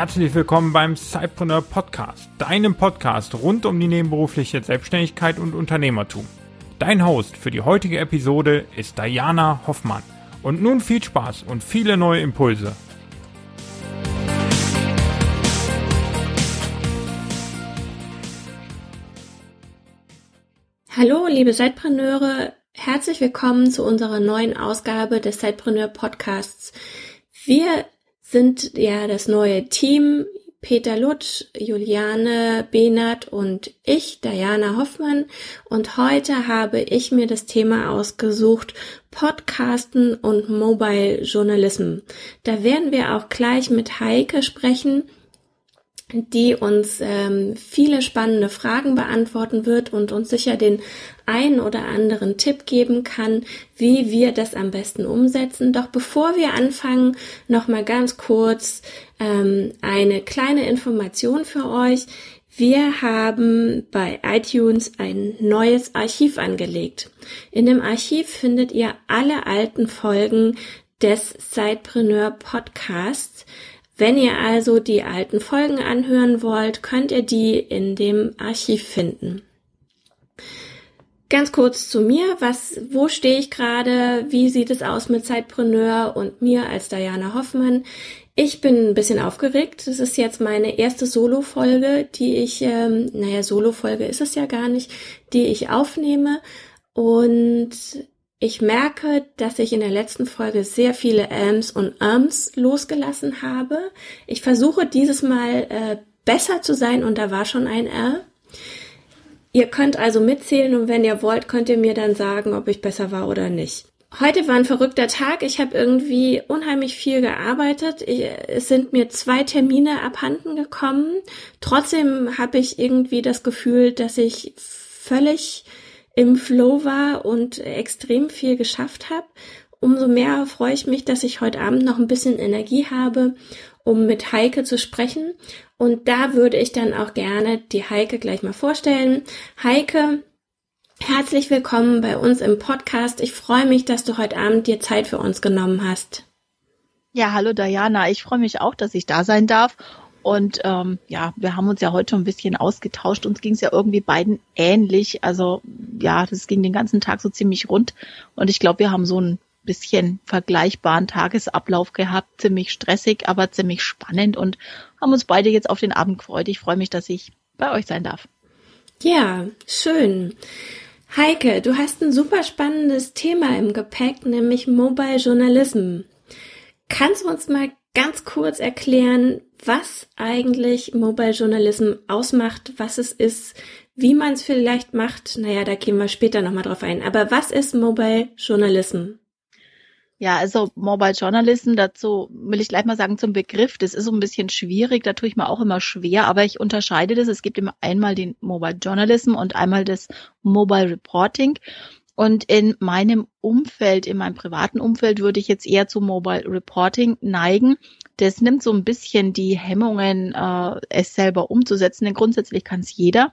herzlich willkommen beim Cypreneur Podcast, deinem Podcast rund um die nebenberufliche Selbstständigkeit und Unternehmertum. Dein Host für die heutige Episode ist Diana Hoffmann. Und nun viel Spaß und viele neue Impulse. Hallo, liebe Zeitpreneure, herzlich willkommen zu unserer neuen Ausgabe des Zeitpreneur Podcasts. Wir sind ja das neue Team. Peter Lutsch, Juliane Behnert und ich, Diana Hoffmann. Und heute habe ich mir das Thema ausgesucht, Podcasten und Mobile Journalism. Da werden wir auch gleich mit Heike sprechen die uns ähm, viele spannende Fragen beantworten wird und uns sicher den einen oder anderen Tipp geben kann, wie wir das am besten umsetzen. Doch bevor wir anfangen, noch mal ganz kurz ähm, eine kleine Information für euch. Wir haben bei iTunes ein neues Archiv angelegt. In dem Archiv findet ihr alle alten Folgen des Sidepreneur Podcasts. Wenn ihr also die alten Folgen anhören wollt, könnt ihr die in dem Archiv finden. Ganz kurz zu mir, was, wo stehe ich gerade, wie sieht es aus mit Zeitpreneur und mir als Diana Hoffmann. Ich bin ein bisschen aufgeregt. Das ist jetzt meine erste Solo-Folge, die ich, ähm, naja, Solo-Folge ist es ja gar nicht, die ich aufnehme. Und ich merke, dass ich in der letzten Folge sehr viele Ms und Ms losgelassen habe. Ich versuche dieses Mal äh, besser zu sein und da war schon ein R. Ihr könnt also mitzählen und wenn ihr wollt, könnt ihr mir dann sagen, ob ich besser war oder nicht. Heute war ein verrückter Tag. Ich habe irgendwie unheimlich viel gearbeitet. Ich, es sind mir zwei Termine abhanden gekommen. Trotzdem habe ich irgendwie das Gefühl, dass ich völlig im Flow war und extrem viel geschafft habe. Umso mehr freue ich mich, dass ich heute Abend noch ein bisschen Energie habe, um mit Heike zu sprechen. Und da würde ich dann auch gerne die Heike gleich mal vorstellen. Heike, herzlich willkommen bei uns im Podcast. Ich freue mich, dass du heute Abend dir Zeit für uns genommen hast. Ja, hallo Diana. Ich freue mich auch, dass ich da sein darf und ähm, ja, wir haben uns ja heute schon ein bisschen ausgetauscht. Uns ging es ja irgendwie beiden ähnlich. Also ja, das ging den ganzen Tag so ziemlich rund. Und ich glaube, wir haben so ein bisschen vergleichbaren Tagesablauf gehabt. Ziemlich stressig, aber ziemlich spannend und haben uns beide jetzt auf den Abend gefreut. Ich freue mich, dass ich bei euch sein darf. Ja, schön. Heike, du hast ein super spannendes Thema im Gepäck, nämlich Mobile Journalism. Kannst du uns mal ganz kurz erklären, was eigentlich Mobile Journalism ausmacht, was es ist, wie man es vielleicht macht? Naja, da gehen wir später nochmal drauf ein. Aber was ist Mobile Journalism? Ja, also Mobile Journalism, dazu will ich gleich mal sagen zum Begriff. Das ist so ein bisschen schwierig, da tue ich mir auch immer schwer, aber ich unterscheide das. Es gibt immer einmal den Mobile Journalism und einmal das Mobile Reporting. Und in meinem Umfeld, in meinem privaten Umfeld würde ich jetzt eher zu Mobile Reporting neigen. Das nimmt so ein bisschen die Hemmungen, äh, es selber umzusetzen, denn grundsätzlich kann es jeder.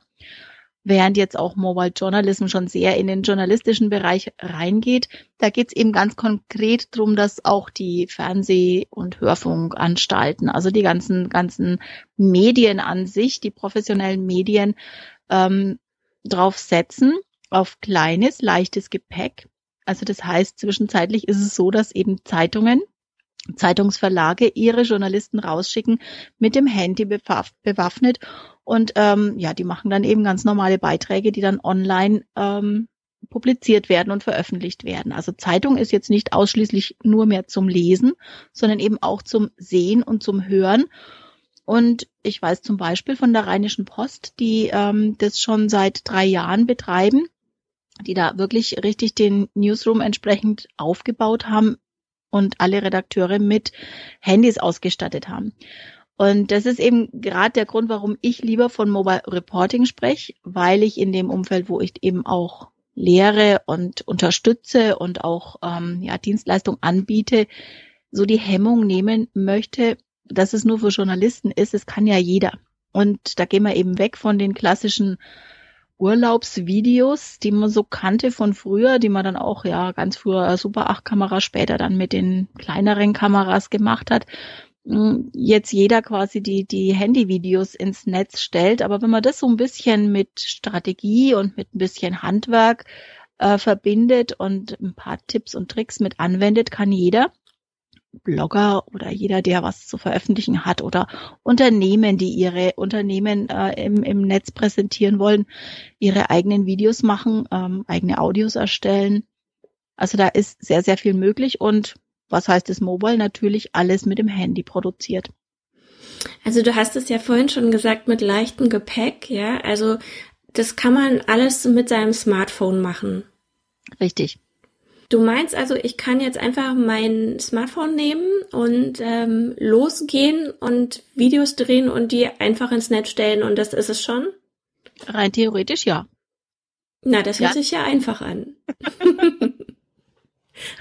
Während jetzt auch Mobile Journalism schon sehr in den journalistischen Bereich reingeht, da geht es eben ganz konkret drum, dass auch die Fernseh- und Hörfunkanstalten, also die ganzen, ganzen Medien an sich, die professionellen Medien, ähm, drauf setzen, auf kleines, leichtes Gepäck. Also das heißt, zwischenzeitlich ist es so, dass eben Zeitungen, Zeitungsverlage ihre Journalisten rausschicken mit dem Handy bewaffnet und ähm, ja, die machen dann eben ganz normale Beiträge, die dann online ähm, publiziert werden und veröffentlicht werden. Also Zeitung ist jetzt nicht ausschließlich nur mehr zum Lesen, sondern eben auch zum Sehen und zum Hören. Und ich weiß zum Beispiel von der Rheinischen Post, die ähm, das schon seit drei Jahren betreiben die da wirklich richtig den Newsroom entsprechend aufgebaut haben und alle Redakteure mit Handys ausgestattet haben. Und das ist eben gerade der Grund, warum ich lieber von Mobile Reporting spreche, weil ich in dem Umfeld, wo ich eben auch lehre und unterstütze und auch ähm, ja, Dienstleistung anbiete, so die Hemmung nehmen möchte, dass es nur für Journalisten ist. Es kann ja jeder. Und da gehen wir eben weg von den klassischen Urlaubsvideos, die man so kannte von früher, die man dann auch ja ganz früher Super 8 Kamera später dann mit den kleineren Kameras gemacht hat. hm, jetzt jeder quasi die, die Handyvideos ins Netz stellt. Aber wenn man das so ein bisschen mit Strategie und mit ein bisschen Handwerk äh, verbindet und ein paar Tipps und Tricks mit anwendet, kann jeder Blogger oder jeder, der was zu veröffentlichen hat oder Unternehmen, die ihre Unternehmen äh, im, im Netz präsentieren wollen, ihre eigenen Videos machen, ähm, eigene Audios erstellen. Also da ist sehr, sehr viel möglich und was heißt es Mobile? Natürlich alles mit dem Handy produziert. Also du hast es ja vorhin schon gesagt mit leichtem Gepäck, ja. Also das kann man alles mit seinem Smartphone machen. Richtig. Du meinst also, ich kann jetzt einfach mein Smartphone nehmen und ähm, losgehen und Videos drehen und die einfach ins Netz stellen und das ist es schon? Rein theoretisch ja. Na, das hört ja. sich ja einfach an.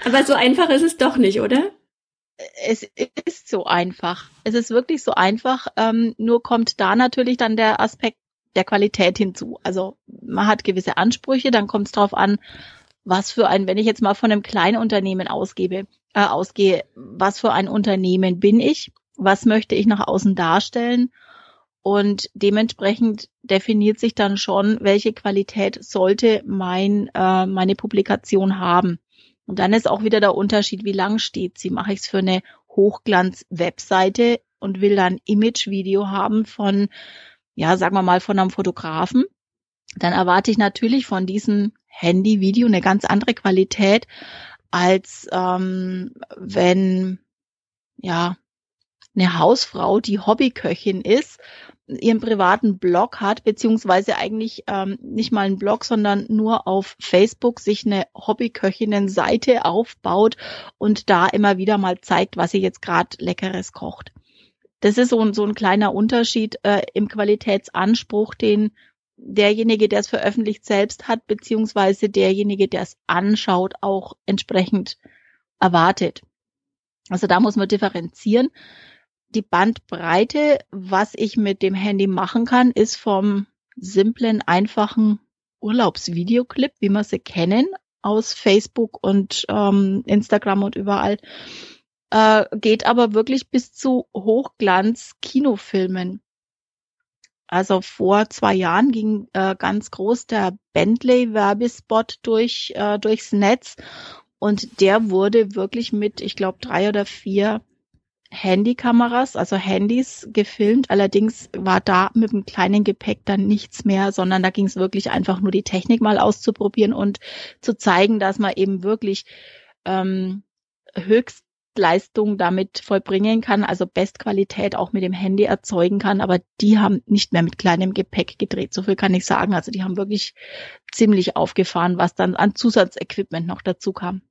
Aber so einfach ist es doch nicht, oder? Es ist so einfach. Es ist wirklich so einfach. Ähm, nur kommt da natürlich dann der Aspekt der Qualität hinzu. Also man hat gewisse Ansprüche, dann kommt es darauf an, was für ein, wenn ich jetzt mal von einem kleinen Unternehmen ausgebe, äh, ausgehe, was für ein Unternehmen bin ich? Was möchte ich nach außen darstellen? Und dementsprechend definiert sich dann schon, welche Qualität sollte mein, äh, meine Publikation haben. Und dann ist auch wieder der Unterschied, wie lang steht sie. Mache ich es für eine Hochglanz-Webseite und will dann Image-Video haben von, ja, sagen wir mal, von einem Fotografen, dann erwarte ich natürlich von diesem Handy-Video eine ganz andere Qualität, als ähm, wenn ja eine Hausfrau, die Hobbyköchin ist, ihren privaten Blog hat, beziehungsweise eigentlich ähm, nicht mal einen Blog, sondern nur auf Facebook sich eine Hobbyköchinnen-Seite aufbaut und da immer wieder mal zeigt, was sie jetzt gerade Leckeres kocht. Das ist so ein, so ein kleiner Unterschied äh, im Qualitätsanspruch, den derjenige, der es veröffentlicht, selbst hat, beziehungsweise derjenige, der es anschaut, auch entsprechend erwartet. Also da muss man differenzieren. Die Bandbreite, was ich mit dem Handy machen kann, ist vom simplen, einfachen Urlaubsvideoclip, wie wir sie kennen, aus Facebook und ähm, Instagram und überall, äh, geht aber wirklich bis zu Hochglanz-Kinofilmen. Also vor zwei Jahren ging äh, ganz groß der Bentley-Werbespot durch, äh, durchs Netz und der wurde wirklich mit, ich glaube, drei oder vier Handykameras, also Handys gefilmt. Allerdings war da mit dem kleinen Gepäck dann nichts mehr, sondern da ging es wirklich einfach nur die Technik mal auszuprobieren und zu zeigen, dass man eben wirklich ähm, höchst Leistung damit vollbringen kann, also Bestqualität auch mit dem Handy erzeugen kann, aber die haben nicht mehr mit kleinem Gepäck gedreht. So viel kann ich sagen. Also die haben wirklich ziemlich aufgefahren, was dann an Zusatzequipment noch dazu kam.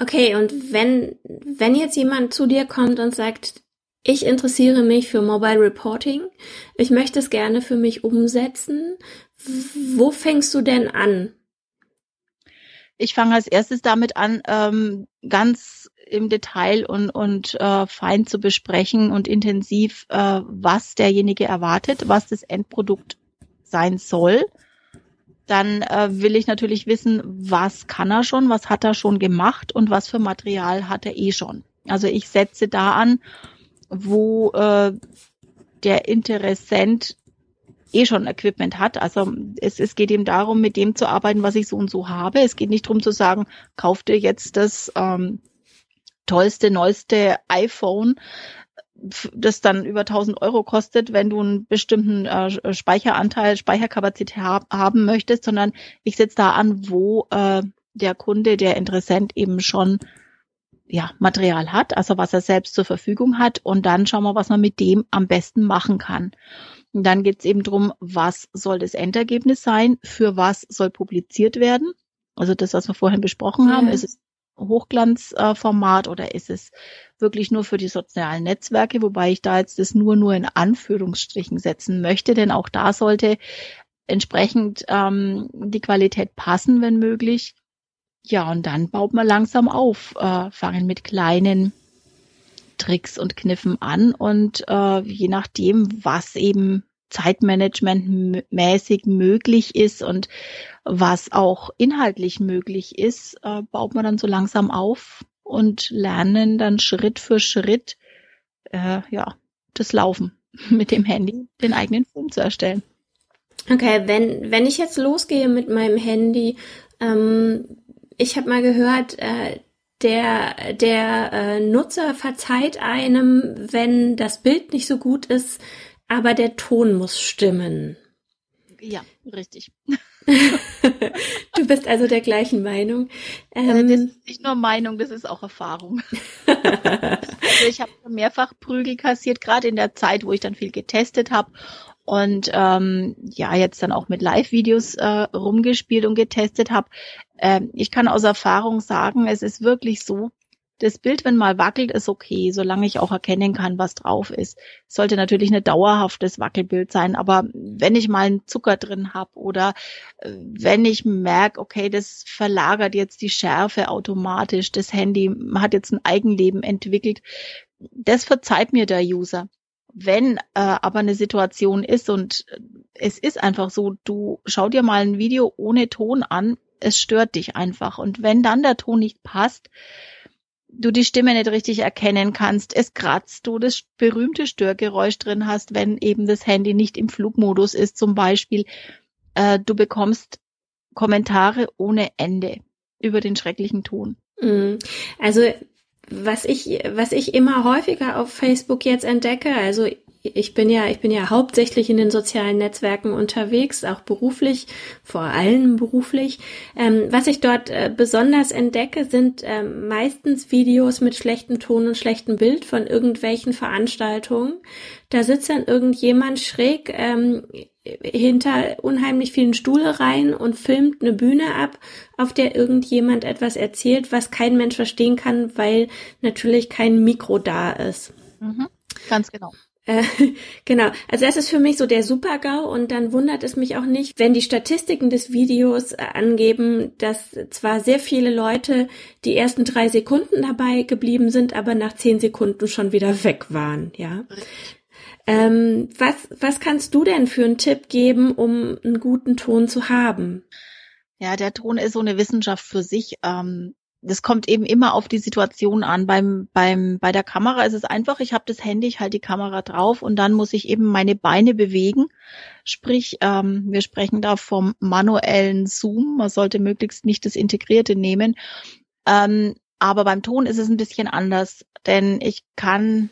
Okay, und wenn, wenn jetzt jemand zu dir kommt und sagt, ich interessiere mich für Mobile Reporting, ich möchte es gerne für mich umsetzen, wo fängst du denn an? Ich fange als erstes damit an, ähm, ganz im Detail und, und äh, fein zu besprechen und intensiv, äh, was derjenige erwartet, was das Endprodukt sein soll. Dann äh, will ich natürlich wissen, was kann er schon, was hat er schon gemacht und was für Material hat er eh schon. Also ich setze da an, wo äh, der Interessent eh schon Equipment hat. Also es, es geht ihm darum, mit dem zu arbeiten, was ich so und so habe. Es geht nicht darum zu sagen, kauf dir jetzt das ähm, tollste, neueste iPhone, das dann über 1000 Euro kostet, wenn du einen bestimmten äh, Speicheranteil, Speicherkapazität hab, haben möchtest, sondern ich setze da an, wo äh, der Kunde, der Interessent eben schon ja, Material hat, also was er selbst zur Verfügung hat und dann schauen wir, was man mit dem am besten machen kann. Und dann geht es eben drum, was soll das Endergebnis sein, für was soll publiziert werden. Also das, was wir vorhin besprochen haben, ist es Hochglanzformat oder ist es wirklich nur für die sozialen Netzwerke, wobei ich da jetzt das nur nur in Anführungsstrichen setzen möchte, denn auch da sollte entsprechend ähm, die Qualität passen, wenn möglich. Ja, und dann baut man langsam auf, äh, fangen mit kleinen Tricks und Kniffen an und äh, je nachdem, was eben zeitmanagementmäßig möglich ist und was auch inhaltlich möglich ist, äh, baut man dann so langsam auf und lernen dann Schritt für Schritt äh, ja, das Laufen mit dem Handy, den eigenen Film zu erstellen. Okay, wenn, wenn ich jetzt losgehe mit meinem Handy, ähm, ich habe mal gehört, äh, der, der äh, Nutzer verzeiht einem, wenn das Bild nicht so gut ist, aber der Ton muss stimmen. Ja, richtig. du bist also der gleichen Meinung. Ähm, das ist nicht nur Meinung, das ist auch Erfahrung. also ich habe mehrfach Prügel kassiert, gerade in der Zeit, wo ich dann viel getestet habe und ähm, ja jetzt dann auch mit Live-Videos äh, rumgespielt und getestet habe. Ähm, ich kann aus Erfahrung sagen, es ist wirklich so, das Bild, wenn mal wackelt, ist okay, solange ich auch erkennen kann, was drauf ist. Sollte natürlich ein dauerhaftes Wackelbild sein, aber wenn ich mal einen Zucker drin habe oder äh, wenn ich merke, okay, das verlagert jetzt die Schärfe automatisch, das Handy hat jetzt ein Eigenleben entwickelt, das verzeiht mir der User. Wenn äh, aber eine Situation ist und es ist einfach so, du schau dir mal ein Video ohne Ton an, es stört dich einfach. Und wenn dann der Ton nicht passt, du die Stimme nicht richtig erkennen kannst, es kratzt, du das berühmte Störgeräusch drin hast, wenn eben das Handy nicht im Flugmodus ist zum Beispiel, äh, du bekommst Kommentare ohne Ende über den schrecklichen Ton. Mhm. Also was ich, was ich immer häufiger auf Facebook jetzt entdecke, also ich bin ja, ich bin ja hauptsächlich in den sozialen Netzwerken unterwegs, auch beruflich, vor allem beruflich. Ähm, was ich dort äh, besonders entdecke, sind äh, meistens Videos mit schlechtem Ton und schlechtem Bild von irgendwelchen Veranstaltungen. Da sitzt dann irgendjemand schräg ähm, hinter unheimlich vielen Stuhlereien und filmt eine Bühne ab, auf der irgendjemand etwas erzählt, was kein Mensch verstehen kann, weil natürlich kein Mikro da ist. Mhm, ganz genau. Äh, genau, also das ist für mich so der Super-GAU und dann wundert es mich auch nicht, wenn die Statistiken des Videos äh, angeben, dass zwar sehr viele Leute die ersten drei Sekunden dabei geblieben sind, aber nach zehn Sekunden schon wieder weg waren, ja. Ähm, was, was kannst du denn für einen Tipp geben, um einen guten Ton zu haben? Ja, der Ton ist so eine Wissenschaft für sich. Ähm, das kommt eben immer auf die Situation an. Beim, beim, bei der Kamera ist es einfach, ich habe das Handy, ich halte die Kamera drauf und dann muss ich eben meine Beine bewegen. Sprich, ähm, wir sprechen da vom manuellen Zoom. Man sollte möglichst nicht das Integrierte nehmen. Ähm, aber beim Ton ist es ein bisschen anders, denn ich kann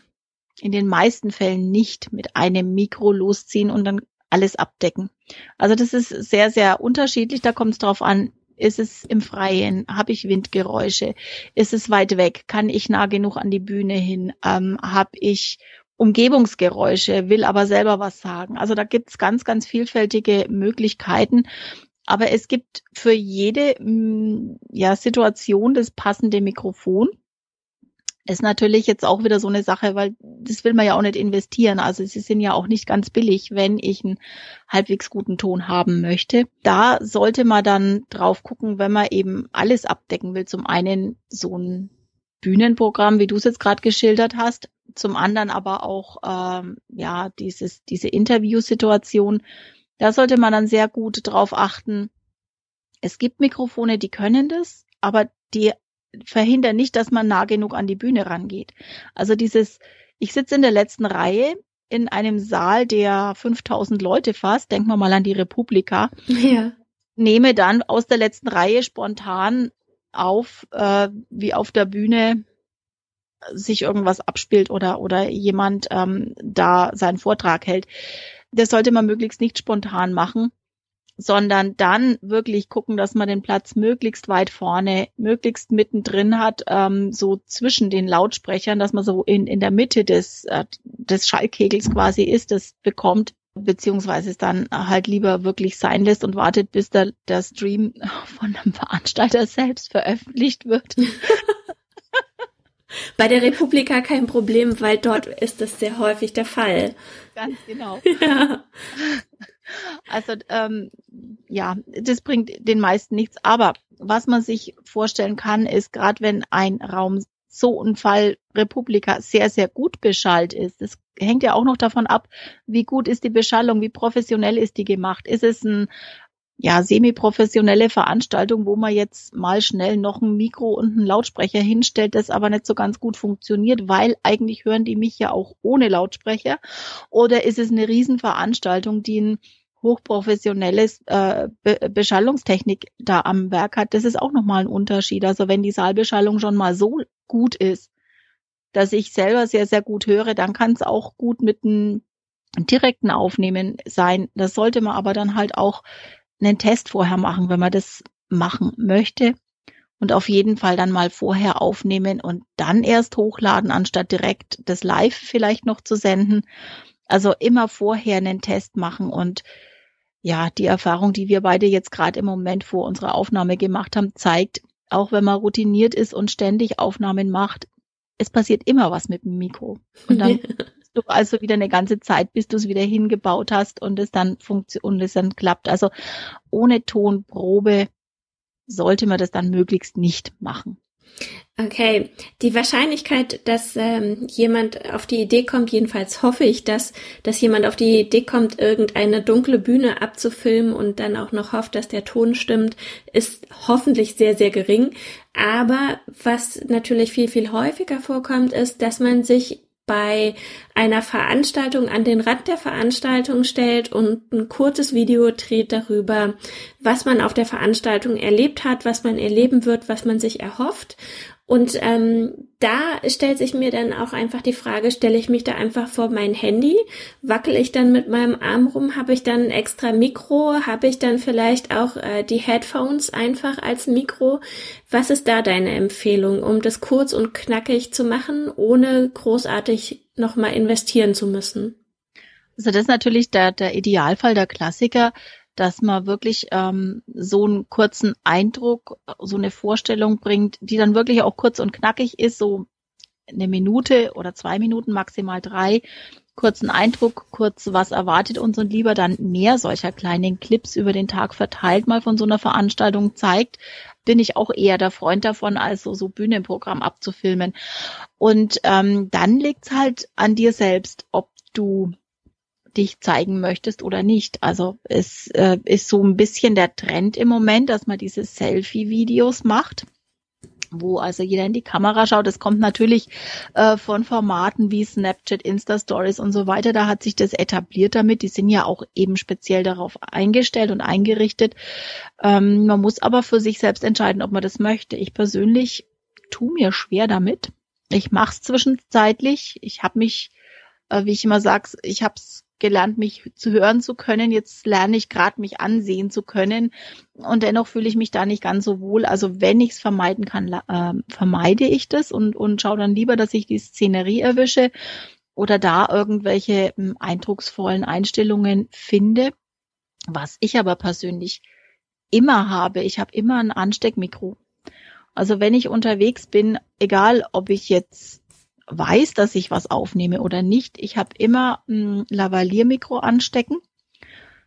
in den meisten Fällen nicht mit einem Mikro losziehen und dann alles abdecken. Also das ist sehr, sehr unterschiedlich. Da kommt es darauf an, ist es im Freien? Habe ich Windgeräusche? Ist es weit weg? Kann ich nah genug an die Bühne hin? Ähm, Habe ich Umgebungsgeräusche, will aber selber was sagen? Also da gibt's ganz, ganz vielfältige Möglichkeiten. Aber es gibt für jede mm, ja, Situation das passende Mikrofon ist natürlich jetzt auch wieder so eine Sache, weil das will man ja auch nicht investieren. Also sie sind ja auch nicht ganz billig, wenn ich einen halbwegs guten Ton haben möchte. Da sollte man dann drauf gucken, wenn man eben alles abdecken will. Zum einen so ein Bühnenprogramm, wie du es jetzt gerade geschildert hast, zum anderen aber auch ähm, ja dieses diese Interviewsituation. Da sollte man dann sehr gut drauf achten. Es gibt Mikrofone, die können das, aber die verhindern nicht, dass man nah genug an die Bühne rangeht. Also dieses, ich sitze in der letzten Reihe in einem Saal, der 5000 Leute fasst, denken wir mal an die Republika, ja. nehme dann aus der letzten Reihe spontan auf, äh, wie auf der Bühne sich irgendwas abspielt oder, oder jemand ähm, da seinen Vortrag hält. Das sollte man möglichst nicht spontan machen, sondern dann wirklich gucken, dass man den Platz möglichst weit vorne, möglichst mittendrin hat, ähm, so zwischen den Lautsprechern, dass man so in, in der Mitte des, äh, des Schallkegels quasi ist, das bekommt, beziehungsweise es dann halt lieber wirklich sein lässt und wartet, bis der, der Stream von einem Veranstalter selbst veröffentlicht wird. Bei der Republika kein Problem, weil dort ist das sehr häufig der Fall. Ganz genau. Ja. Also ähm, ja, das bringt den meisten nichts. Aber was man sich vorstellen kann, ist gerade wenn ein Raum so ein Fall Republika sehr, sehr gut beschallt ist. Das hängt ja auch noch davon ab, wie gut ist die Beschallung, wie professionell ist die gemacht. Ist es ein ja, semi-professionelle Veranstaltung, wo man jetzt mal schnell noch ein Mikro und einen Lautsprecher hinstellt, das aber nicht so ganz gut funktioniert, weil eigentlich hören die mich ja auch ohne Lautsprecher. Oder ist es eine Riesenveranstaltung, die ein hochprofessionelles äh, Be Beschallungstechnik da am Werk hat, das ist auch nochmal ein Unterschied. Also wenn die Saalbeschallung schon mal so gut ist, dass ich selber sehr, sehr gut höre, dann kann es auch gut mit einem direkten Aufnehmen sein. Das sollte man aber dann halt auch einen Test vorher machen, wenn man das machen möchte. Und auf jeden Fall dann mal vorher aufnehmen und dann erst hochladen, anstatt direkt das Live vielleicht noch zu senden. Also immer vorher einen Test machen und ja, die Erfahrung, die wir beide jetzt gerade im Moment vor unserer Aufnahme gemacht haben, zeigt, auch wenn man routiniert ist und ständig Aufnahmen macht, es passiert immer was mit dem Mikro. Und dann du also wieder eine ganze Zeit, bis du es wieder hingebaut hast und es dann funktioniert und es dann klappt. Also ohne Tonprobe sollte man das dann möglichst nicht machen. Okay, die Wahrscheinlichkeit, dass ähm, jemand auf die Idee kommt, jedenfalls hoffe ich, dass, dass jemand auf die Idee kommt, irgendeine dunkle Bühne abzufilmen und dann auch noch hofft, dass der Ton stimmt, ist hoffentlich sehr, sehr gering. Aber was natürlich viel, viel häufiger vorkommt, ist, dass man sich bei einer Veranstaltung an den Rand der Veranstaltung stellt und ein kurzes Video dreht darüber, was man auf der Veranstaltung erlebt hat, was man erleben wird, was man sich erhofft und ähm, da stellt sich mir dann auch einfach die Frage, stelle ich mich da einfach vor mein Handy, wackel ich dann mit meinem Arm rum, habe ich dann ein extra Mikro, habe ich dann vielleicht auch äh, die Headphones einfach als Mikro. Was ist da deine Empfehlung, um das kurz und knackig zu machen, ohne großartig nochmal investieren zu müssen? Also das ist natürlich der, der Idealfall, der Klassiker dass man wirklich ähm, so einen kurzen Eindruck, so eine Vorstellung bringt, die dann wirklich auch kurz und knackig ist, so eine Minute oder zwei Minuten, maximal drei, kurzen Eindruck, kurz was erwartet uns und lieber dann mehr solcher kleinen Clips über den Tag verteilt mal von so einer Veranstaltung zeigt, bin ich auch eher der Freund davon, als so, so Bühnenprogramm abzufilmen. Und ähm, dann liegt's halt an dir selbst, ob du dich zeigen möchtest oder nicht. Also es äh, ist so ein bisschen der Trend im Moment, dass man diese Selfie-Videos macht wo also jeder in die Kamera schaut. Das kommt natürlich äh, von Formaten wie Snapchat, Insta Stories und so weiter. Da hat sich das etabliert damit. Die sind ja auch eben speziell darauf eingestellt und eingerichtet. Ähm, man muss aber für sich selbst entscheiden, ob man das möchte. Ich persönlich tu mir schwer damit. Ich mache es zwischenzeitlich. Ich habe mich, äh, wie ich immer sage, ich habe es gelernt, mich zu hören zu können. Jetzt lerne ich gerade, mich ansehen zu können. Und dennoch fühle ich mich da nicht ganz so wohl. Also wenn ich es vermeiden kann, äh, vermeide ich das und, und schaue dann lieber, dass ich die Szenerie erwische oder da irgendwelche äh, eindrucksvollen Einstellungen finde. Was ich aber persönlich immer habe, ich habe immer ein Ansteckmikro. Also wenn ich unterwegs bin, egal ob ich jetzt weiß, dass ich was aufnehme oder nicht. Ich habe immer ein Lavalliermikro anstecken.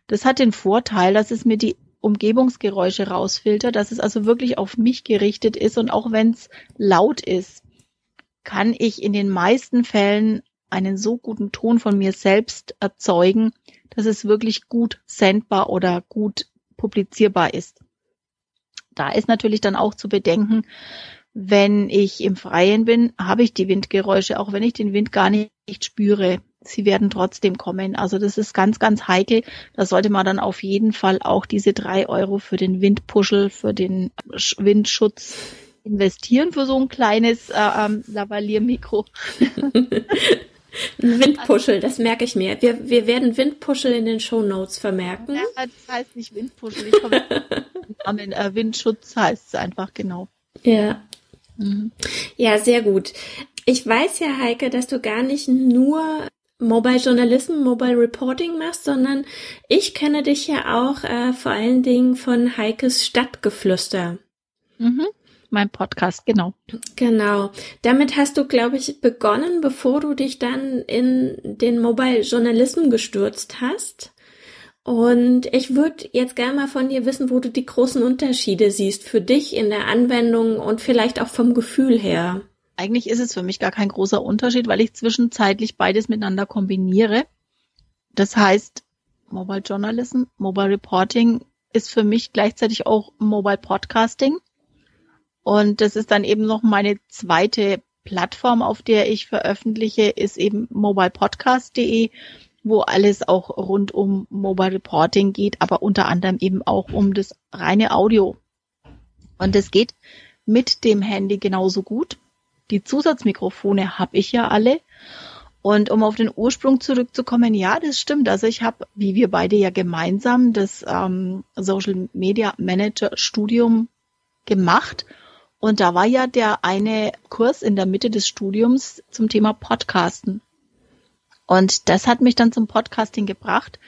Das hat den Vorteil, dass es mir die Umgebungsgeräusche rausfiltert, dass es also wirklich auf mich gerichtet ist und auch wenn es laut ist, kann ich in den meisten Fällen einen so guten Ton von mir selbst erzeugen, dass es wirklich gut sendbar oder gut publizierbar ist. Da ist natürlich dann auch zu bedenken, wenn ich im Freien bin, habe ich die Windgeräusche, auch wenn ich den Wind gar nicht, spüre. Sie werden trotzdem kommen. Also das ist ganz, ganz heikel. Da sollte man dann auf jeden Fall auch diese drei Euro für den Windpuschel, für den Windschutz investieren für so ein kleines äh, ähm, Lavalliermikro. Windpuschel, das merke ich mir. Wir, wir werden Windpuschel in den Show Notes vermerken. Ja, das heißt nicht Windpuschel, ich komme Namen, äh, Windschutz heißt es einfach genau. Ja. Ja, sehr gut. Ich weiß ja, Heike, dass du gar nicht nur Mobile Journalism, Mobile Reporting machst, sondern ich kenne dich ja auch äh, vor allen Dingen von Heikes Stadtgeflüster. Mhm. Mein Podcast, genau. Genau. Damit hast du, glaube ich, begonnen, bevor du dich dann in den Mobile Journalism gestürzt hast. Und ich würde jetzt gerne mal von dir wissen, wo du die großen Unterschiede siehst für dich in der Anwendung und vielleicht auch vom Gefühl her. Eigentlich ist es für mich gar kein großer Unterschied, weil ich zwischenzeitlich beides miteinander kombiniere. Das heißt, Mobile Journalism, Mobile Reporting ist für mich gleichzeitig auch Mobile Podcasting. Und das ist dann eben noch meine zweite Plattform, auf der ich veröffentliche, ist eben mobilepodcast.de, wo alles auch rund um Mobile Reporting geht, aber unter anderem eben auch um das reine Audio. Und es geht mit dem Handy genauso gut. Die Zusatzmikrofone habe ich ja alle. Und um auf den Ursprung zurückzukommen, ja, das stimmt. Also ich habe, wie wir beide ja gemeinsam, das ähm, Social Media Manager Studium gemacht. Und da war ja der eine Kurs in der Mitte des Studiums zum Thema Podcasten. Und das hat mich dann zum Podcasting gebracht.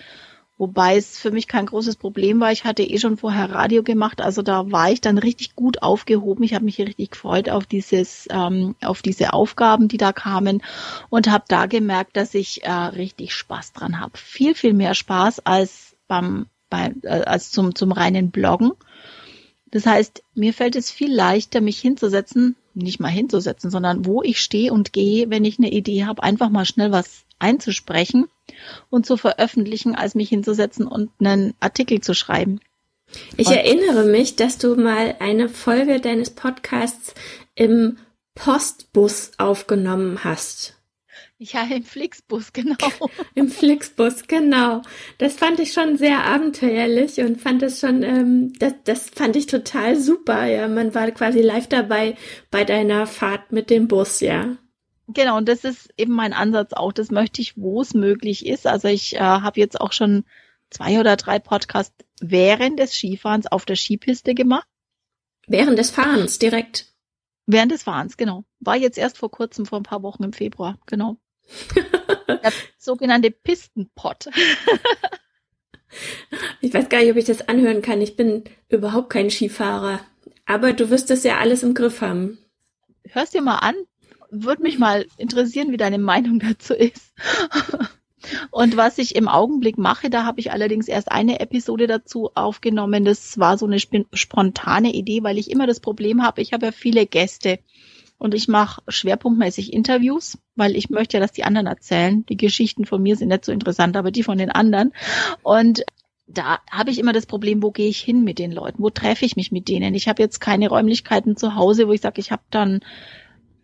Wobei es für mich kein großes Problem war. Ich hatte eh schon vorher Radio gemacht, also da war ich dann richtig gut aufgehoben. Ich habe mich richtig gefreut auf dieses, ähm, auf diese Aufgaben, die da kamen und habe da gemerkt, dass ich äh, richtig Spaß dran habe. Viel viel mehr Spaß als beim, bei, äh, als zum zum reinen Bloggen. Das heißt, mir fällt es viel leichter, mich hinzusetzen, nicht mal hinzusetzen, sondern wo ich stehe und gehe, wenn ich eine Idee habe, einfach mal schnell was einzusprechen und zu veröffentlichen, als mich hinzusetzen und einen Artikel zu schreiben. Ich und erinnere mich, dass du mal eine Folge deines Podcasts im Postbus aufgenommen hast. Ja, im Flixbus, genau. Im Flixbus, genau. Das fand ich schon sehr abenteuerlich und fand das schon, ähm, das, das fand ich total super. Ja, man war quasi live dabei bei deiner Fahrt mit dem Bus, ja. Genau, und das ist eben mein Ansatz auch. Das möchte ich, wo es möglich ist. Also ich äh, habe jetzt auch schon zwei oder drei Podcasts während des Skifahrens auf der Skipiste gemacht. Während des Fahrens direkt. Während des Fahrens, genau. War jetzt erst vor kurzem, vor ein paar Wochen im Februar, genau. Der sogenannte Pistenpot. ich weiß gar nicht, ob ich das anhören kann. Ich bin überhaupt kein Skifahrer. Aber du wirst das ja alles im Griff haben. Hörst dir mal an, würde mich mal interessieren, wie deine Meinung dazu ist. Und was ich im Augenblick mache, da habe ich allerdings erst eine Episode dazu aufgenommen. Das war so eine spontane Idee, weil ich immer das Problem habe, ich habe ja viele Gäste und ich mache schwerpunktmäßig Interviews, weil ich möchte ja, dass die anderen erzählen. Die Geschichten von mir sind nicht so interessant, aber die von den anderen. Und da habe ich immer das Problem, wo gehe ich hin mit den Leuten? Wo treffe ich mich mit denen? Ich habe jetzt keine Räumlichkeiten zu Hause, wo ich sage, ich habe dann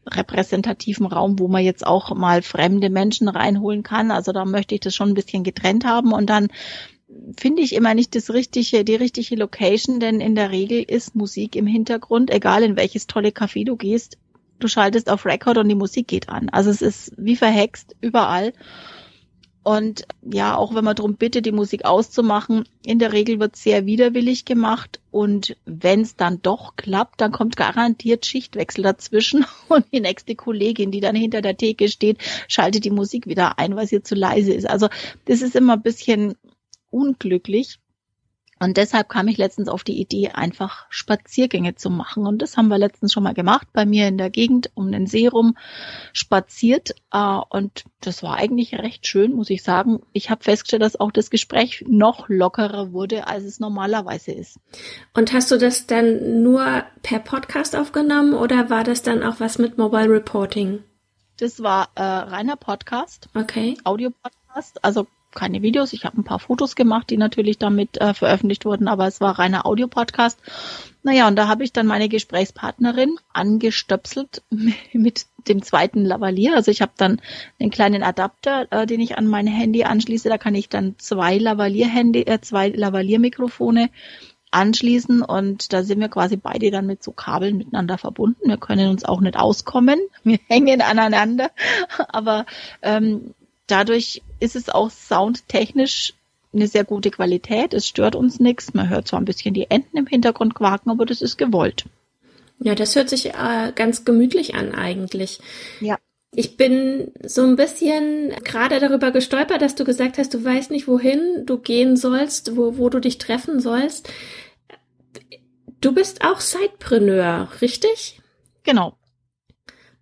repräsentativen Raum, wo man jetzt auch mal fremde Menschen reinholen kann. Also da möchte ich das schon ein bisschen getrennt haben und dann finde ich immer nicht das richtige, die richtige Location, denn in der Regel ist Musik im Hintergrund, egal in welches tolle Café du gehst. Du schaltest auf Record und die Musik geht an. Also es ist wie verhext überall. Und ja, auch wenn man darum bittet, die Musik auszumachen, in der Regel wird sehr widerwillig gemacht. Und wenn es dann doch klappt, dann kommt garantiert Schichtwechsel dazwischen und die nächste Kollegin, die dann hinter der Theke steht, schaltet die Musik wieder ein, weil sie zu leise ist. Also das ist immer ein bisschen unglücklich. Und deshalb kam ich letztens auf die Idee, einfach Spaziergänge zu machen. Und das haben wir letztens schon mal gemacht, bei mir in der Gegend um den See rum spaziert. Äh, und das war eigentlich recht schön, muss ich sagen. Ich habe festgestellt, dass auch das Gespräch noch lockerer wurde, als es normalerweise ist. Und hast du das dann nur per Podcast aufgenommen oder war das dann auch was mit Mobile Reporting? Das war äh, reiner Podcast. Okay. Audio-Podcast. Also keine Videos. Ich habe ein paar Fotos gemacht, die natürlich damit äh, veröffentlicht wurden, aber es war reiner Audiopodcast. Naja, und da habe ich dann meine Gesprächspartnerin angestöpselt mit dem zweiten Lavalier. Also ich habe dann einen kleinen Adapter, äh, den ich an mein Handy anschließe. Da kann ich dann zwei Lavalier-Handy, äh, zwei Lavalier-Mikrofone anschließen und da sind wir quasi beide dann mit so Kabeln miteinander verbunden. Wir können uns auch nicht auskommen. Wir hängen aneinander. Aber ähm, dadurch ist es auch soundtechnisch eine sehr gute Qualität. Es stört uns nichts. Man hört zwar ein bisschen die Enten im Hintergrund quaken, aber das ist gewollt. Ja, das hört sich äh, ganz gemütlich an eigentlich. Ja. Ich bin so ein bisschen gerade darüber gestolpert, dass du gesagt hast, du weißt nicht, wohin du gehen sollst, wo, wo du dich treffen sollst. Du bist auch Sidepreneur, richtig? Genau.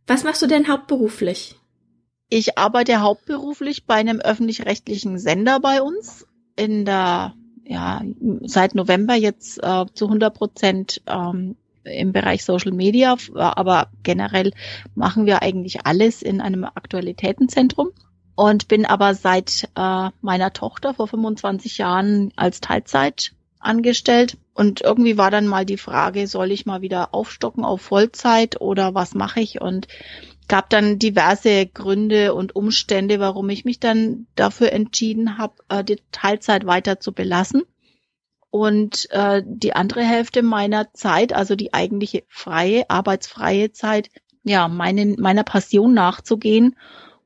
Was machst du denn hauptberuflich? Ich arbeite hauptberuflich bei einem öffentlich-rechtlichen Sender bei uns. In der, ja, seit November jetzt äh, zu 100 Prozent ähm, im Bereich Social Media, aber generell machen wir eigentlich alles in einem Aktualitätenzentrum. Und bin aber seit äh, meiner Tochter vor 25 Jahren als Teilzeit angestellt. Und irgendwie war dann mal die Frage, soll ich mal wieder aufstocken auf Vollzeit oder was mache ich? Und gab dann diverse Gründe und Umstände, warum ich mich dann dafür entschieden habe, äh, die Teilzeit weiter zu belassen und äh, die andere Hälfte meiner Zeit, also die eigentliche freie, arbeitsfreie Zeit, ja, meinen, meiner Passion nachzugehen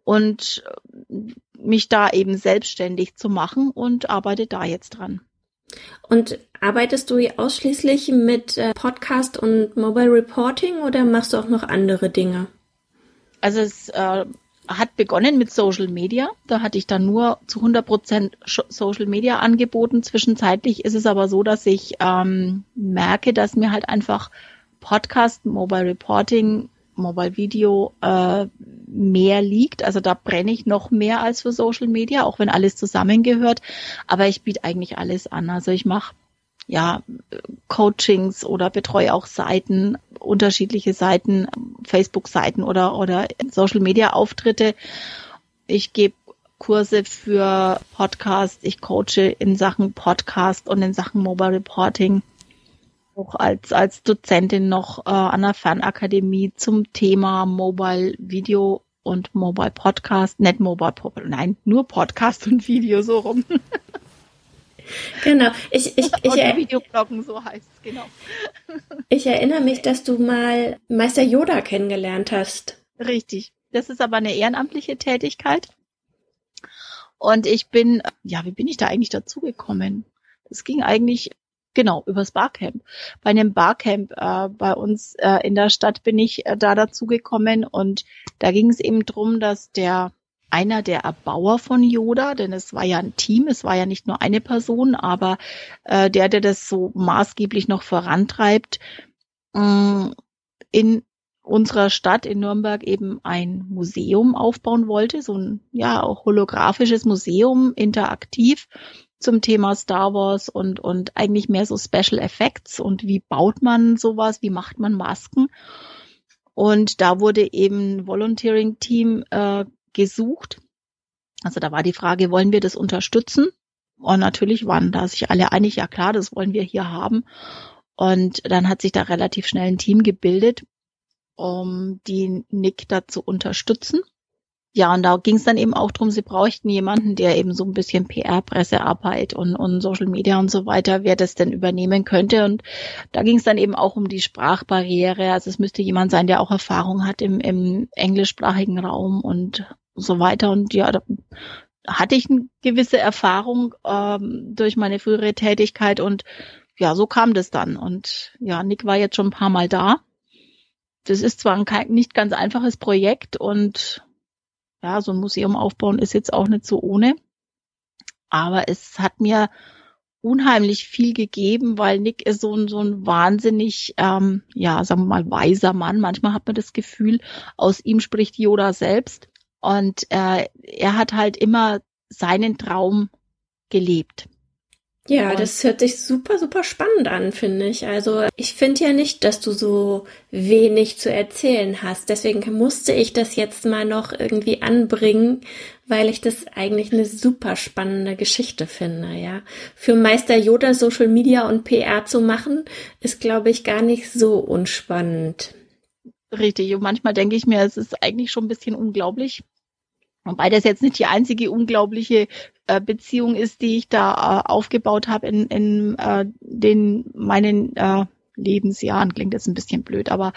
und äh, mich da eben selbstständig zu machen und arbeite da jetzt dran. Und arbeitest du ausschließlich mit äh, Podcast und Mobile Reporting oder machst du auch noch andere Dinge? Also es äh, hat begonnen mit Social Media. Da hatte ich dann nur zu 100 Prozent Social Media angeboten. Zwischenzeitlich ist es aber so, dass ich ähm, merke, dass mir halt einfach Podcast, Mobile Reporting, Mobile Video äh, mehr liegt. Also da brenne ich noch mehr als für Social Media, auch wenn alles zusammengehört. Aber ich biete eigentlich alles an. Also ich mache ja, Coachings oder betreue auch Seiten, unterschiedliche Seiten, Facebook-Seiten oder, oder Social-Media-Auftritte. Ich gebe Kurse für Podcast, ich coache in Sachen Podcast und in Sachen Mobile Reporting. Auch als, als Dozentin noch äh, an der Fernakademie zum Thema Mobile Video und Mobile Podcast, nicht Mobile, nein, nur Podcast und Video so rum. Genau. Ich, ich, ich, ich Videobloggen, so heißt genau. Ich erinnere mich, dass du mal Meister Yoda kennengelernt hast. Richtig. Das ist aber eine ehrenamtliche Tätigkeit. Und ich bin, ja, wie bin ich da eigentlich dazugekommen? Es ging eigentlich, genau, übers Barcamp. Bei einem Barcamp äh, bei uns äh, in der Stadt bin ich äh, da dazugekommen und da ging es eben drum, dass der einer der Erbauer von Yoda, denn es war ja ein Team, es war ja nicht nur eine Person, aber äh, der, der das so maßgeblich noch vorantreibt, äh, in unserer Stadt in Nürnberg eben ein Museum aufbauen wollte, so ein ja auch holographisches Museum, interaktiv zum Thema Star Wars und und eigentlich mehr so Special Effects und wie baut man sowas, wie macht man Masken und da wurde eben Volunteering Team äh, gesucht. Also da war die Frage, wollen wir das unterstützen? Und natürlich waren da sich alle einig, ja klar, das wollen wir hier haben. Und dann hat sich da relativ schnell ein Team gebildet, um die Nick da zu unterstützen. Ja, und da ging es dann eben auch drum, sie brauchten jemanden, der eben so ein bisschen PR, Pressearbeit und, und Social Media und so weiter, wer das denn übernehmen könnte. Und da ging es dann eben auch um die Sprachbarriere. Also es müsste jemand sein, der auch Erfahrung hat im, im englischsprachigen Raum und so weiter. Und ja, da hatte ich eine gewisse Erfahrung ähm, durch meine frühere Tätigkeit und ja, so kam das dann. Und ja, Nick war jetzt schon ein paar Mal da. Das ist zwar ein nicht ganz einfaches Projekt und ja, so ein Museum aufbauen ist jetzt auch nicht so ohne. Aber es hat mir unheimlich viel gegeben, weil Nick ist so ein, so ein wahnsinnig, ähm, ja, sagen wir mal, weiser Mann. Manchmal hat man das Gefühl, aus ihm spricht Yoda selbst. Und äh, er hat halt immer seinen Traum gelebt. Ja, das hört sich super, super spannend an, finde ich. Also ich finde ja nicht, dass du so wenig zu erzählen hast. Deswegen musste ich das jetzt mal noch irgendwie anbringen, weil ich das eigentlich eine super spannende Geschichte finde, ja. Für Meister Yoda Social Media und PR zu machen, ist, glaube ich, gar nicht so unspannend. Richtig. Und manchmal denke ich mir, es ist eigentlich schon ein bisschen unglaublich. Wobei das jetzt nicht die einzige unglaubliche äh, Beziehung ist, die ich da äh, aufgebaut habe in, in äh, den meinen äh, Lebensjahren. Klingt jetzt ein bisschen blöd, aber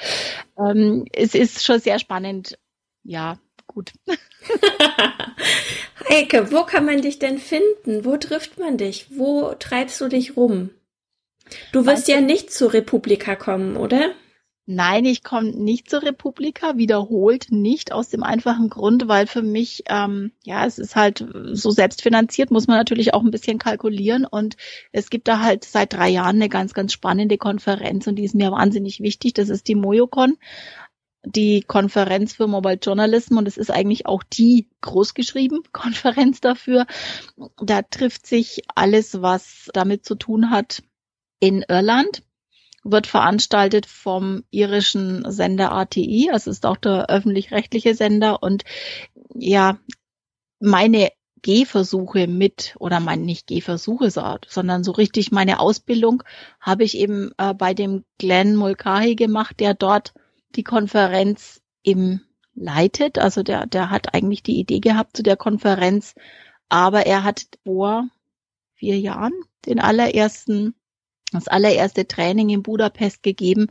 ähm, es ist schon sehr spannend. Ja, gut. Heike, wo kann man dich denn finden? Wo trifft man dich? Wo treibst du dich rum? Du wirst weißt ja nicht zur Republika kommen, oder? Nein, ich komme nicht zur Republika, wiederholt nicht aus dem einfachen Grund, weil für mich, ähm, ja, es ist halt so selbstfinanziert, muss man natürlich auch ein bisschen kalkulieren und es gibt da halt seit drei Jahren eine ganz, ganz spannende Konferenz und die ist mir wahnsinnig wichtig. Das ist die Mojocon, die Konferenz für Mobile Journalism und es ist eigentlich auch die großgeschrieben Konferenz dafür. Da trifft sich alles, was damit zu tun hat in Irland wird veranstaltet vom irischen Sender RTI, also ist auch der öffentlich-rechtliche Sender und ja, meine Gehversuche mit oder mein nicht Gehversuche, sondern so richtig meine Ausbildung habe ich eben äh, bei dem Glenn Mulcahy gemacht, der dort die Konferenz im leitet. Also der, der hat eigentlich die Idee gehabt zu der Konferenz, aber er hat vor vier Jahren den allerersten, das allererste Training in Budapest gegeben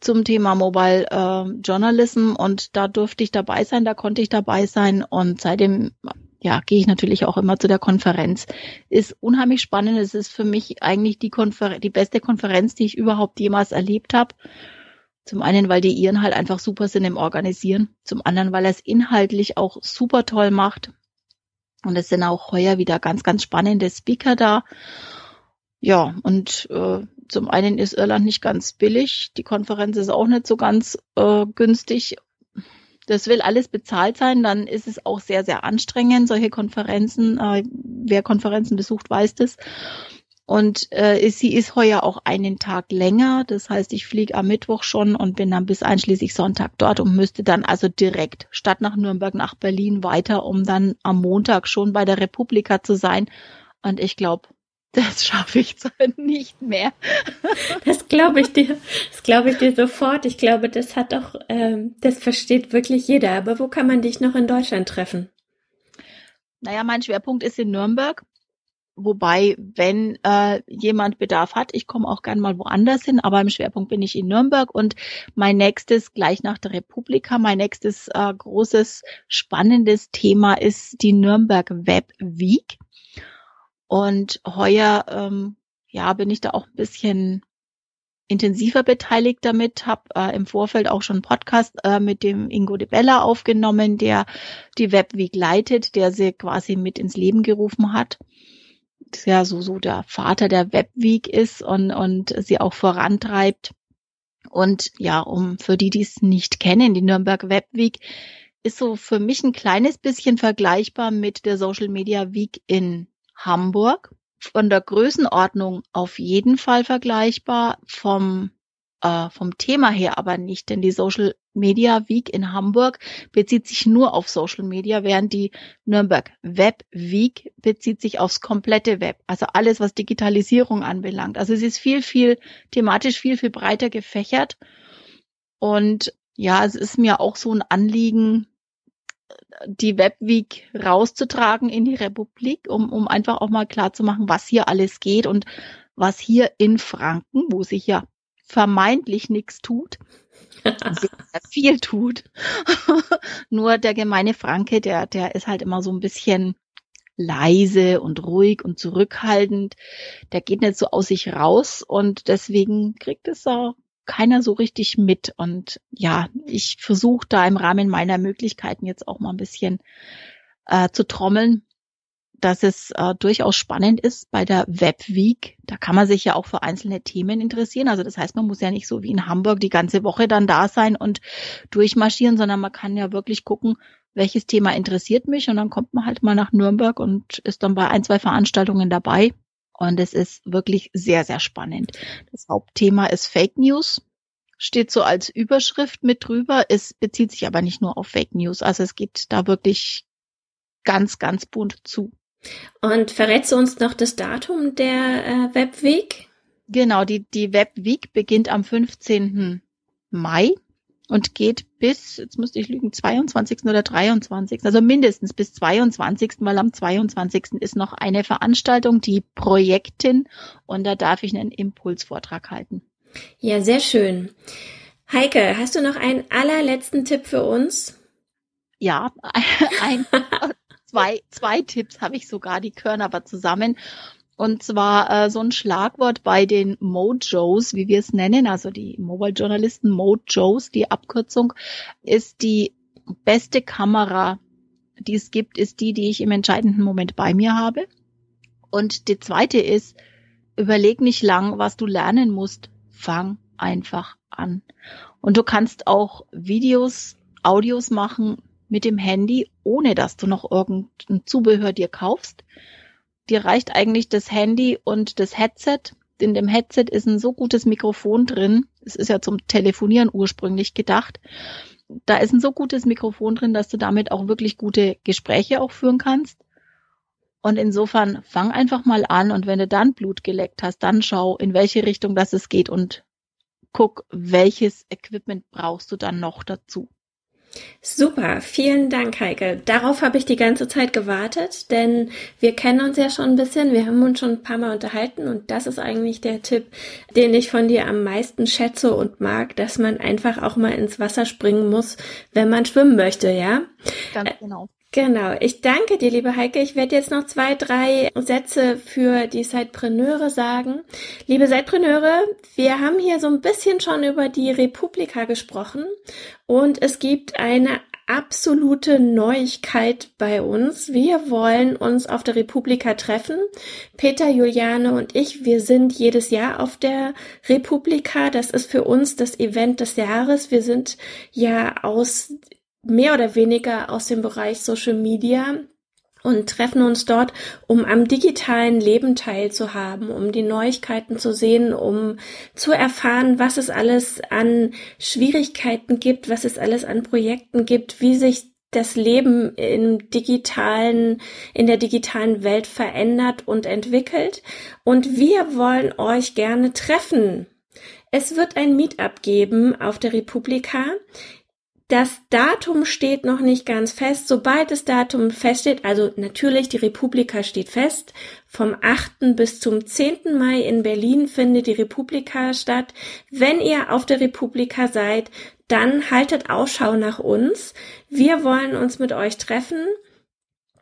zum Thema Mobile äh, Journalism und da durfte ich dabei sein, da konnte ich dabei sein und seitdem ja, gehe ich natürlich auch immer zu der Konferenz. Ist unheimlich spannend. Es ist für mich eigentlich die Konfer die beste Konferenz, die ich überhaupt jemals erlebt habe. Zum einen, weil die Iren halt einfach super sind im Organisieren. Zum anderen, weil er es inhaltlich auch super toll macht. Und es sind auch heuer wieder ganz, ganz spannende Speaker da. Ja, und äh, zum einen ist Irland nicht ganz billig. Die Konferenz ist auch nicht so ganz äh, günstig. Das will alles bezahlt sein, dann ist es auch sehr, sehr anstrengend, solche Konferenzen. Äh, wer Konferenzen besucht, weiß das. Und äh, sie ist heuer auch einen Tag länger. Das heißt, ich fliege am Mittwoch schon und bin dann bis einschließlich Sonntag dort und müsste dann also direkt statt nach Nürnberg nach Berlin weiter, um dann am Montag schon bei der Republika zu sein. Und ich glaube, das schaffe ich nicht mehr. Das glaube ich dir. Das glaube ich dir sofort. Ich glaube, das hat auch, ähm, das versteht wirklich jeder. Aber wo kann man dich noch in Deutschland treffen? Naja, mein Schwerpunkt ist in Nürnberg. Wobei, wenn äh, jemand Bedarf hat, ich komme auch gern mal woanders hin, aber im Schwerpunkt bin ich in Nürnberg und mein nächstes, gleich nach der Republika, mein nächstes äh, großes, spannendes Thema ist die Nürnberg Web Week. Und heuer, ähm, ja, bin ich da auch ein bisschen intensiver beteiligt damit, habe äh, im Vorfeld auch schon einen Podcast äh, mit dem Ingo de Bella aufgenommen, der die Web Week leitet, der sie quasi mit ins Leben gerufen hat ja so, so der Vater der Webweek ist und, und sie auch vorantreibt. Und ja, um für die, die es nicht kennen, die Nürnberg Webweek ist so für mich ein kleines bisschen vergleichbar mit der Social Media Week in Hamburg. Von der Größenordnung auf jeden Fall vergleichbar, vom äh, vom Thema her aber nicht, denn die Social Media Week in Hamburg bezieht sich nur auf Social Media, während die Nürnberg Web Week bezieht sich aufs komplette Web, also alles, was Digitalisierung anbelangt. Also es ist viel, viel thematisch viel, viel breiter gefächert. Und ja, es ist mir auch so ein Anliegen, die Web Week rauszutragen in die Republik, um, um einfach auch mal klar zu machen, was hier alles geht und was hier in Franken, wo sich ja vermeintlich nichts tut, viel tut. Nur der gemeine Franke, der, der ist halt immer so ein bisschen leise und ruhig und zurückhaltend. Der geht nicht so aus sich raus und deswegen kriegt es auch keiner so richtig mit. Und ja, ich versuche da im Rahmen meiner Möglichkeiten jetzt auch mal ein bisschen äh, zu trommeln, dass es äh, durchaus spannend ist bei der Webweek. Da kann man sich ja auch für einzelne Themen interessieren. Also das heißt, man muss ja nicht so wie in Hamburg die ganze Woche dann da sein und durchmarschieren, sondern man kann ja wirklich gucken, welches Thema interessiert mich und dann kommt man halt mal nach Nürnberg und ist dann bei ein, zwei Veranstaltungen dabei. Und es ist wirklich sehr, sehr spannend. Das Hauptthema ist Fake News. Steht so als Überschrift mit drüber. Es bezieht sich aber nicht nur auf Fake News. Also es geht da wirklich ganz, ganz bunt zu. Und verrätst du uns noch das Datum der äh, Webweek? Genau, die, die Webweek beginnt am 15. Mai und geht bis, jetzt müsste ich lügen, 22. oder 23. Also mindestens bis 22. weil am 22. ist noch eine Veranstaltung, die Projektin und da darf ich einen Impulsvortrag halten. Ja, sehr schön. Heike, hast du noch einen allerletzten Tipp für uns? Ja, ein, zwei, zwei Tipps habe ich sogar, die gehören aber zusammen. Und zwar äh, so ein Schlagwort bei den Mojos, wie wir es nennen, also die Mobile Journalisten Mojos, die Abkürzung, ist die beste Kamera, die es gibt, ist die, die ich im entscheidenden Moment bei mir habe. Und die zweite ist, überleg nicht lang, was du lernen musst. Fang einfach an. Und du kannst auch Videos, Audios machen, mit dem Handy, ohne dass du noch irgendein Zubehör dir kaufst. Dir reicht eigentlich das Handy und das Headset. In dem Headset ist ein so gutes Mikrofon drin. Es ist ja zum Telefonieren ursprünglich gedacht. Da ist ein so gutes Mikrofon drin, dass du damit auch wirklich gute Gespräche auch führen kannst. Und insofern fang einfach mal an und wenn du dann Blut geleckt hast, dann schau, in welche Richtung das es geht und guck, welches Equipment brauchst du dann noch dazu. Super, vielen Dank, Heike. Darauf habe ich die ganze Zeit gewartet, denn wir kennen uns ja schon ein bisschen, wir haben uns schon ein paar Mal unterhalten und das ist eigentlich der Tipp, den ich von dir am meisten schätze und mag, dass man einfach auch mal ins Wasser springen muss, wenn man schwimmen möchte, ja? Ganz genau. Genau. Ich danke dir, liebe Heike. Ich werde jetzt noch zwei, drei Sätze für die Sidepreneure sagen. Liebe Sidepreneure, wir haben hier so ein bisschen schon über die Republika gesprochen und es gibt eine absolute Neuigkeit bei uns. Wir wollen uns auf der Republika treffen. Peter, Juliane und ich, wir sind jedes Jahr auf der Republika. Das ist für uns das Event des Jahres. Wir sind ja aus mehr oder weniger aus dem Bereich Social Media und treffen uns dort, um am digitalen Leben teilzuhaben, um die Neuigkeiten zu sehen, um zu erfahren, was es alles an Schwierigkeiten gibt, was es alles an Projekten gibt, wie sich das Leben im digitalen, in der digitalen Welt verändert und entwickelt. Und wir wollen euch gerne treffen. Es wird ein Meetup geben auf der Republika. Das Datum steht noch nicht ganz fest. Sobald das Datum feststeht, also natürlich die Republika steht fest, vom 8. bis zum 10. Mai in Berlin findet die Republika statt. Wenn ihr auf der Republika seid, dann haltet Ausschau nach uns. Wir wollen uns mit euch treffen.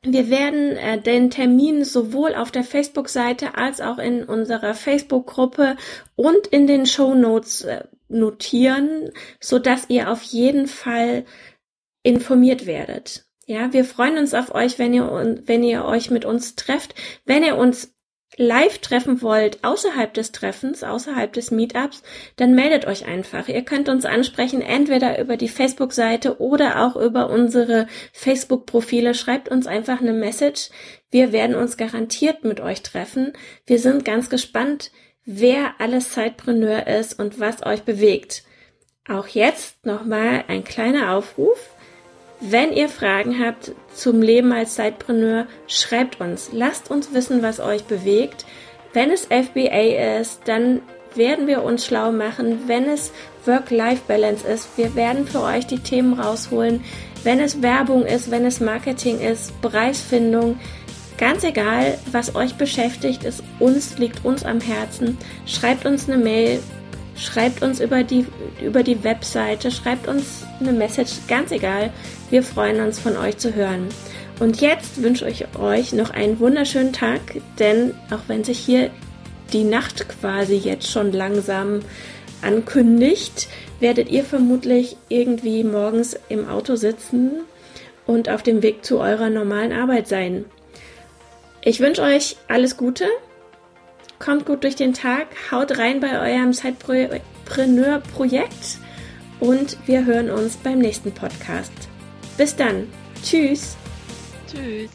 Wir werden äh, den Termin sowohl auf der Facebook-Seite als auch in unserer Facebook-Gruppe und in den Show Notes äh, notieren, so dass ihr auf jeden Fall informiert werdet. Ja, wir freuen uns auf euch, wenn ihr, wenn ihr euch mit uns trefft. Wenn ihr uns live treffen wollt, außerhalb des Treffens, außerhalb des Meetups, dann meldet euch einfach. Ihr könnt uns ansprechen, entweder über die Facebook-Seite oder auch über unsere Facebook-Profile. Schreibt uns einfach eine Message. Wir werden uns garantiert mit euch treffen. Wir sind ganz gespannt, wer alles Zeitpreneur ist und was euch bewegt. Auch jetzt nochmal ein kleiner Aufruf. Wenn ihr Fragen habt zum Leben als Zeitpreneur, schreibt uns. Lasst uns wissen, was euch bewegt. Wenn es FBA ist, dann werden wir uns schlau machen. Wenn es Work-Life-Balance ist, wir werden für euch die Themen rausholen. Wenn es Werbung ist, wenn es Marketing ist, Preisfindung, Ganz egal, was euch beschäftigt, ist uns, liegt uns am Herzen. Schreibt uns eine Mail, schreibt uns über die, über die Webseite, schreibt uns eine Message, ganz egal. Wir freuen uns von euch zu hören. Und jetzt wünsche ich euch noch einen wunderschönen Tag, denn auch wenn sich hier die Nacht quasi jetzt schon langsam ankündigt, werdet ihr vermutlich irgendwie morgens im Auto sitzen und auf dem Weg zu eurer normalen Arbeit sein. Ich wünsche euch alles Gute. Kommt gut durch den Tag. Haut rein bei eurem Sidepreneur-Projekt. Und wir hören uns beim nächsten Podcast. Bis dann. Tschüss. Tschüss.